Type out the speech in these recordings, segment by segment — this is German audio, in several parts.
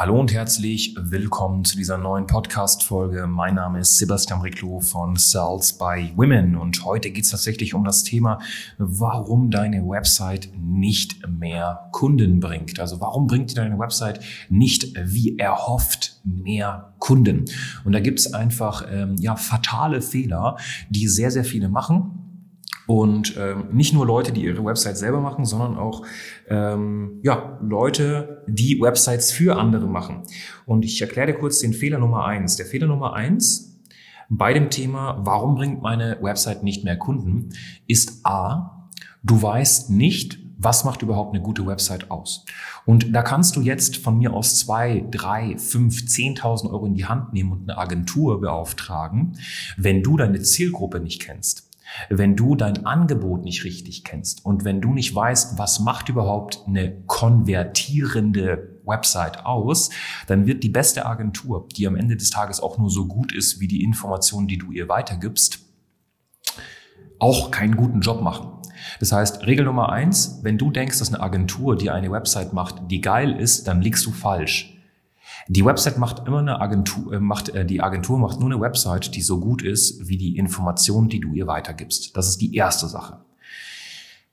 Hallo und herzlich willkommen zu dieser neuen Podcast-Folge. Mein Name ist Sebastian Riclo von Sales by Women und heute geht es tatsächlich um das Thema, warum deine Website nicht mehr Kunden bringt. Also warum bringt dir deine Website nicht wie erhofft mehr Kunden? Und da gibt es einfach ähm, ja fatale Fehler, die sehr, sehr viele machen und ähm, nicht nur Leute, die ihre Website selber machen, sondern auch ähm, ja, Leute, die Websites für andere machen. Und ich erkläre dir kurz den Fehler Nummer eins. Der Fehler Nummer eins bei dem Thema, warum bringt meine Website nicht mehr Kunden, ist A, du weißt nicht, was macht überhaupt eine gute Website aus? Und da kannst du jetzt von mir aus zwei, drei, fünf, zehntausend Euro in die Hand nehmen und eine Agentur beauftragen, wenn du deine Zielgruppe nicht kennst. Wenn du dein Angebot nicht richtig kennst und wenn du nicht weißt, was macht überhaupt eine konvertierende Website aus, dann wird die beste Agentur, die am Ende des Tages auch nur so gut ist wie die Informationen, die du ihr weitergibst, auch keinen guten Job machen. Das heißt, Regel Nummer eins, wenn du denkst, dass eine Agentur dir eine Website macht, die geil ist, dann liegst du falsch. Die Website macht immer eine Agentur, äh, macht, äh, die Agentur macht nur eine Website, die so gut ist wie die Informationen, die du ihr weitergibst. Das ist die erste Sache.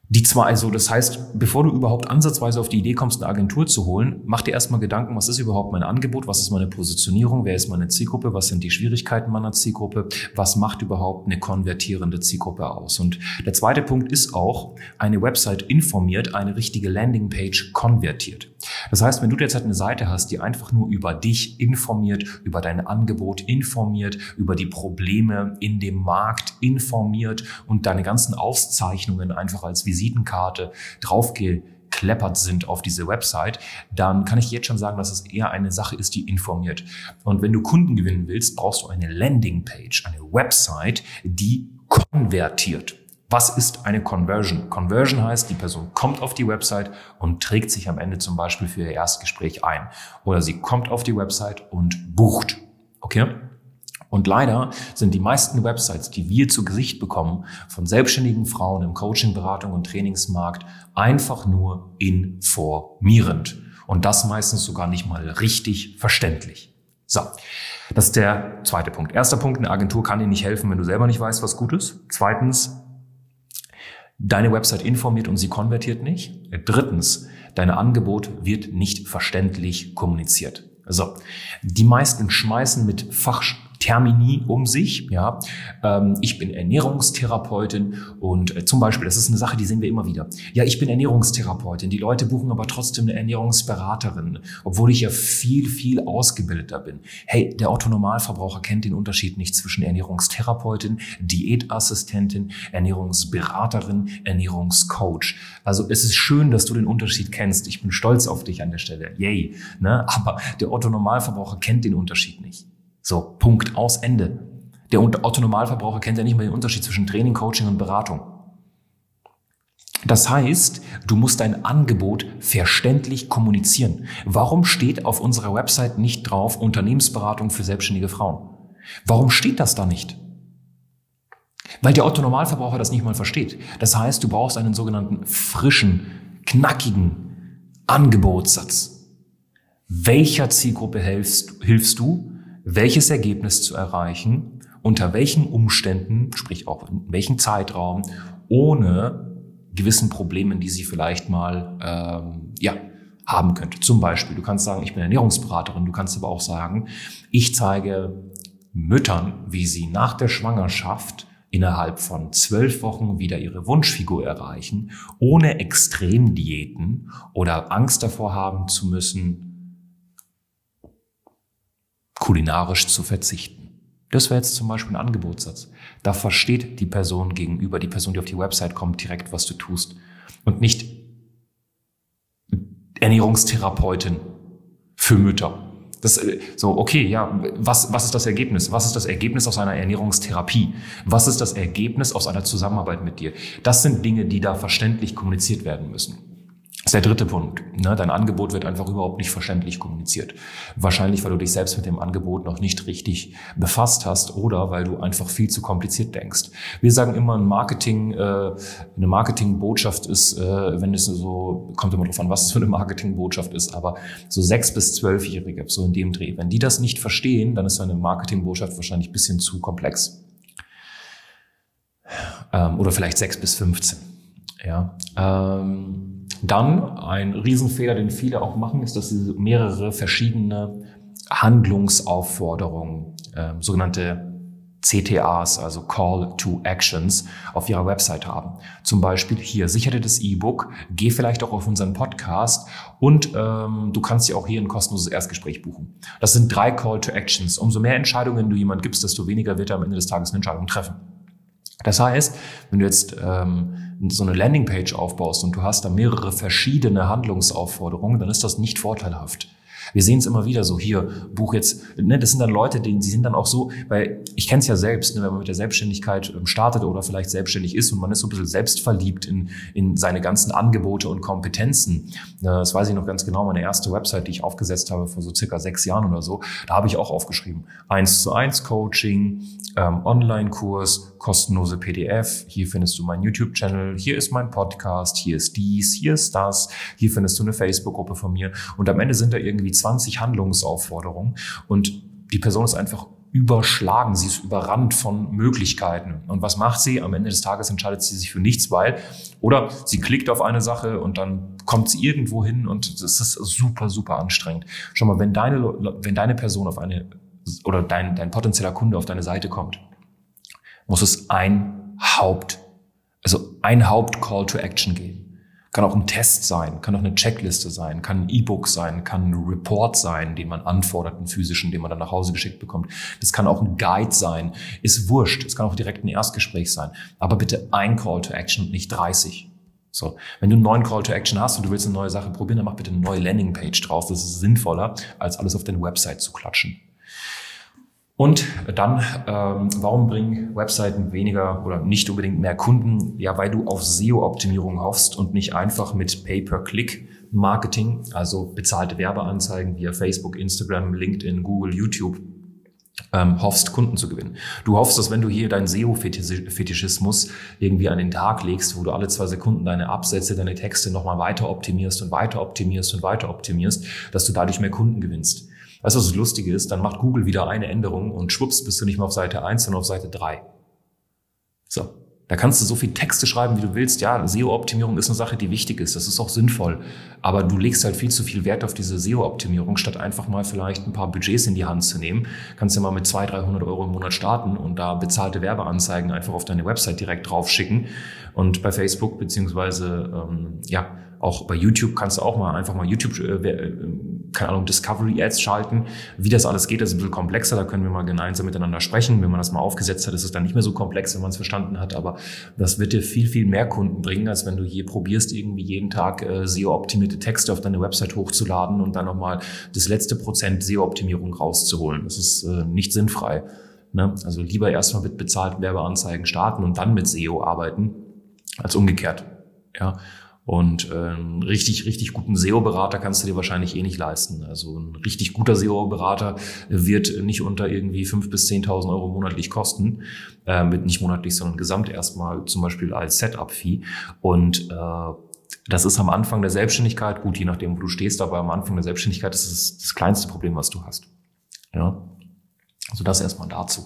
Die zwei, also das heißt, bevor du überhaupt ansatzweise auf die Idee kommst, eine Agentur zu holen, mach dir erstmal Gedanken, was ist überhaupt mein Angebot, was ist meine Positionierung, wer ist meine Zielgruppe, was sind die Schwierigkeiten meiner Zielgruppe, was macht überhaupt eine konvertierende Zielgruppe aus. Und der zweite Punkt ist auch, eine Website informiert, eine richtige Landingpage konvertiert. Das heißt, wenn du derzeit eine Seite hast, die einfach nur über dich informiert, über dein Angebot informiert, über die Probleme in dem Markt informiert und deine ganzen Auszeichnungen einfach als Visitenkarte draufgekleppert sind auf diese Website, dann kann ich jetzt schon sagen, dass es eher eine Sache ist, die informiert. Und wenn du Kunden gewinnen willst, brauchst du eine Landingpage, eine Website, die konvertiert. Was ist eine Conversion? Conversion heißt, die Person kommt auf die Website und trägt sich am Ende zum Beispiel für ihr Erstgespräch ein. Oder sie kommt auf die Website und bucht. Okay? Und leider sind die meisten Websites, die wir zu Gesicht bekommen, von selbstständigen Frauen im Coaching, Beratung und Trainingsmarkt einfach nur informierend. Und das meistens sogar nicht mal richtig verständlich. So, das ist der zweite Punkt. Erster Punkt, eine Agentur kann dir nicht helfen, wenn du selber nicht weißt, was gut ist. Zweitens, Deine Website informiert und sie konvertiert nicht. Drittens, dein Angebot wird nicht verständlich kommuniziert. So, die meisten schmeißen mit Fach, Termini um sich. Ja, ähm, ich bin Ernährungstherapeutin und äh, zum Beispiel, das ist eine Sache, die sehen wir immer wieder. Ja, ich bin Ernährungstherapeutin. Die Leute buchen aber trotzdem eine Ernährungsberaterin, obwohl ich ja viel, viel ausgebildeter bin. Hey, der Otto Normalverbraucher kennt den Unterschied nicht zwischen Ernährungstherapeutin, Diätassistentin, Ernährungsberaterin, Ernährungscoach. Also es ist schön, dass du den Unterschied kennst. Ich bin stolz auf dich an der Stelle. Yay. Ne? Aber der Otto Normalverbraucher kennt den Unterschied nicht. So, Punkt, aus, Ende. Der Autonomalverbraucher kennt ja nicht mal den Unterschied zwischen Training, Coaching und Beratung. Das heißt, du musst dein Angebot verständlich kommunizieren. Warum steht auf unserer Website nicht drauf Unternehmensberatung für selbstständige Frauen? Warum steht das da nicht? Weil der Otto-Normalverbraucher das nicht mal versteht. Das heißt, du brauchst einen sogenannten frischen, knackigen Angebotssatz. Welcher Zielgruppe hilfst, hilfst du? Welches Ergebnis zu erreichen, unter welchen Umständen, sprich auch in welchem Zeitraum, ohne gewissen Problemen, die sie vielleicht mal ähm, ja, haben könnte. Zum Beispiel, du kannst sagen, ich bin Ernährungsberaterin, du kannst aber auch sagen, ich zeige Müttern, wie sie nach der Schwangerschaft innerhalb von zwölf Wochen wieder ihre Wunschfigur erreichen, ohne Extremdiäten oder Angst davor haben zu müssen, kulinarisch zu verzichten. Das wäre jetzt zum Beispiel ein Angebotssatz. Da versteht die Person gegenüber, die Person, die auf die Website kommt, direkt, was du tust. Und nicht Ernährungstherapeutin für Mütter. Das, äh, so, okay, ja, was, was ist das Ergebnis? Was ist das Ergebnis aus einer Ernährungstherapie? Was ist das Ergebnis aus einer Zusammenarbeit mit dir? Das sind Dinge, die da verständlich kommuniziert werden müssen. Das ist der dritte Punkt. Ne? Dein Angebot wird einfach überhaupt nicht verständlich kommuniziert. Wahrscheinlich, weil du dich selbst mit dem Angebot noch nicht richtig befasst hast oder weil du einfach viel zu kompliziert denkst. Wir sagen immer, ein Marketing, äh, eine Marketingbotschaft ist, äh, wenn es so, kommt immer drauf an, was es für eine Marketingbotschaft ist, aber so sechs bis zwölfjährige, so in dem Dreh. Wenn die das nicht verstehen, dann ist eine Marketingbotschaft wahrscheinlich ein bisschen zu komplex. Ähm, oder vielleicht sechs bis 15. Ja. Ähm, dann ein Riesenfehler, den viele auch machen, ist, dass sie mehrere verschiedene Handlungsaufforderungen, äh, sogenannte CTAs, also Call to Actions, auf ihrer Website haben. Zum Beispiel hier, sichere das E-Book, geh vielleicht auch auf unseren Podcast und ähm, du kannst dir auch hier ein kostenloses Erstgespräch buchen. Das sind drei Call to Actions. Umso mehr Entscheidungen du jemand gibst, desto weniger wird er am Ende des Tages eine Entscheidung treffen. Das heißt, wenn du jetzt ähm, so eine Landingpage aufbaust und du hast da mehrere verschiedene Handlungsaufforderungen, dann ist das nicht vorteilhaft. Wir sehen es immer wieder so, hier, Buch jetzt, ne, das sind dann Leute, die, die sind dann auch so, weil ich kenne es ja selbst, ne, wenn man mit der Selbstständigkeit ähm, startet oder vielleicht selbstständig ist und man ist so ein bisschen selbstverliebt in, in seine ganzen Angebote und Kompetenzen. Das weiß ich noch ganz genau, meine erste Website, die ich aufgesetzt habe vor so circa sechs Jahren oder so, da habe ich auch aufgeschrieben, eins zu eins Coaching, ähm, Online-Kurs, kostenlose PDF, hier findest du meinen YouTube-Channel, hier ist mein Podcast, hier ist dies, hier ist das, hier findest du eine Facebook-Gruppe von mir. Und am Ende sind da irgendwie 20 Handlungsaufforderungen. Und die Person ist einfach überschlagen, sie ist überrannt von Möglichkeiten. Und was macht sie? Am Ende des Tages entscheidet sie sich für nichts, weil, oder sie klickt auf eine Sache und dann kommt sie irgendwo hin und das ist super, super anstrengend. Schau mal, wenn deine, wenn deine Person auf eine, oder dein, dein potenzieller Kunde auf deine Seite kommt, muss es ein Haupt, also ein Haupt-Call to Action geben. Kann auch ein Test sein, kann auch eine Checkliste sein, kann ein E-Book sein, kann ein Report sein, den man anfordert, einen physischen, den man dann nach Hause geschickt bekommt. Das kann auch ein Guide sein. Ist wurscht. Es kann auch direkt ein Erstgespräch sein. Aber bitte ein Call to Action und nicht 30. So, wenn du einen neuen Call to Action hast und du willst eine neue Sache probieren, dann mach bitte eine neue Landingpage draus. Das ist sinnvoller, als alles auf deine Website zu klatschen. Und dann, ähm, warum bringen Webseiten weniger oder nicht unbedingt mehr Kunden? Ja, weil du auf SEO-Optimierung hoffst und nicht einfach mit Pay-per-Click-Marketing, also bezahlte Werbeanzeigen via Facebook, Instagram, LinkedIn, Google, YouTube, ähm, hoffst, Kunden zu gewinnen. Du hoffst, dass wenn du hier deinen SEO-Fetischismus irgendwie an den Tag legst, wo du alle zwei Sekunden deine Absätze, deine Texte nochmal weiter optimierst und weiter optimierst und weiter optimierst, dass du dadurch mehr Kunden gewinnst. Weißt du, was das Lustige ist? Dann macht Google wieder eine Änderung und schwupps bist du nicht mehr auf Seite 1, sondern auf Seite 3. So. Da kannst du so viel Texte schreiben, wie du willst. Ja, SEO-Optimierung ist eine Sache, die wichtig ist. Das ist auch sinnvoll. Aber du legst halt viel zu viel Wert auf diese SEO-Optimierung, statt einfach mal vielleicht ein paar Budgets in die Hand zu nehmen. Kannst ja mal mit 200, 300 Euro im Monat starten und da bezahlte Werbeanzeigen einfach auf deine Website direkt drauf schicken. Und bei Facebook beziehungsweise ähm, ja auch bei YouTube kannst du auch mal einfach mal YouTube, äh, äh, keine Ahnung, Discovery Ads schalten. Wie das alles geht, ist ein bisschen komplexer. Da können wir mal gemeinsam miteinander sprechen. Wenn man das mal aufgesetzt hat, ist es dann nicht mehr so komplex, wenn man es verstanden hat. Aber das wird dir viel, viel mehr Kunden bringen, als wenn du je probierst, irgendwie jeden Tag äh, SEO-optimierte Texte auf deine Website hochzuladen und dann nochmal das letzte Prozent SEO-Optimierung rauszuholen. Das ist äh, nicht sinnfrei. Ne? Also lieber erstmal mit bezahlten Werbeanzeigen starten und dann mit SEO arbeiten, als umgekehrt. Ja. Und ähm, richtig, richtig guten SEO-Berater kannst du dir wahrscheinlich eh nicht leisten. Also ein richtig guter SEO-Berater wird nicht unter irgendwie fünf bis zehntausend Euro monatlich kosten. Äh, mit nicht monatlich, sondern gesamt erstmal zum Beispiel als Setup-Fee. Und äh, das ist am Anfang der Selbstständigkeit, gut, je nachdem, wo du stehst, aber am Anfang der Selbstständigkeit ist es das kleinste Problem, was du hast. Ja. Also das erstmal dazu.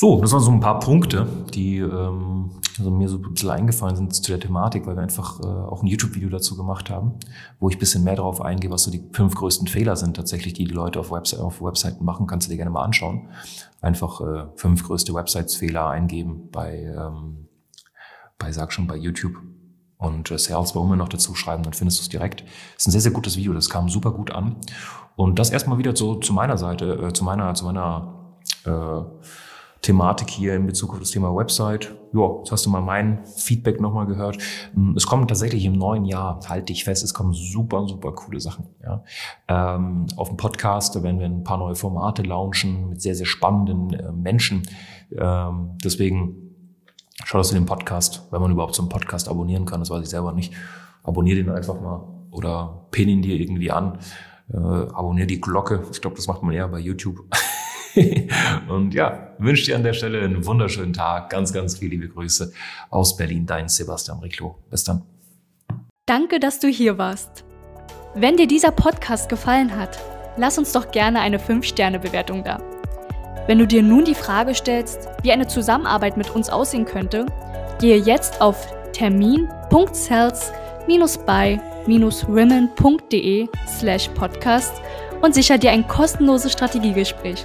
So, das waren so ein paar Punkte, die ähm, also mir so ein bisschen eingefallen sind zu der Thematik, weil wir einfach äh, auch ein YouTube-Video dazu gemacht haben, wo ich ein bisschen mehr darauf eingehe, was so die fünf größten Fehler sind tatsächlich, die die Leute auf, Webse auf Webseiten machen. Kannst du dir gerne mal anschauen. Einfach äh, fünf größte Websites-Fehler eingeben bei, ähm, bei, sag schon, bei YouTube und äh, Sales bei Women noch dazu schreiben, dann findest du es direkt. Das ist ein sehr, sehr gutes Video, das kam super gut an. Und das erstmal wieder so zu meiner Seite, äh, zu meiner, zu meiner äh, Thematik hier in Bezug auf das Thema Website. Ja, jetzt hast du mal mein Feedback nochmal gehört. Hm, es kommen tatsächlich im neuen Jahr, halte ich fest, es kommen super, super coole Sachen. Ja. Ähm, auf dem Podcast, da werden wir ein paar neue Formate launchen mit sehr, sehr spannenden äh, Menschen. Ähm, deswegen schau, dass du den Podcast, wenn man überhaupt so einen Podcast abonnieren kann, das weiß ich selber nicht, abonnier den einfach mal oder pin ihn dir irgendwie an. Äh, abonnier die Glocke. Ich glaube, das macht man eher bei YouTube. und ja, wünsche dir an der Stelle einen wunderschönen Tag. Ganz, ganz viele liebe Grüße aus Berlin. Dein Sebastian Riclo. Bis dann. Danke, dass du hier warst. Wenn dir dieser Podcast gefallen hat, lass uns doch gerne eine 5-Sterne-Bewertung da. Wenn du dir nun die Frage stellst, wie eine Zusammenarbeit mit uns aussehen könnte, gehe jetzt auf termin.cells-by-women.de slash podcast und sicher dir ein kostenloses Strategiegespräch.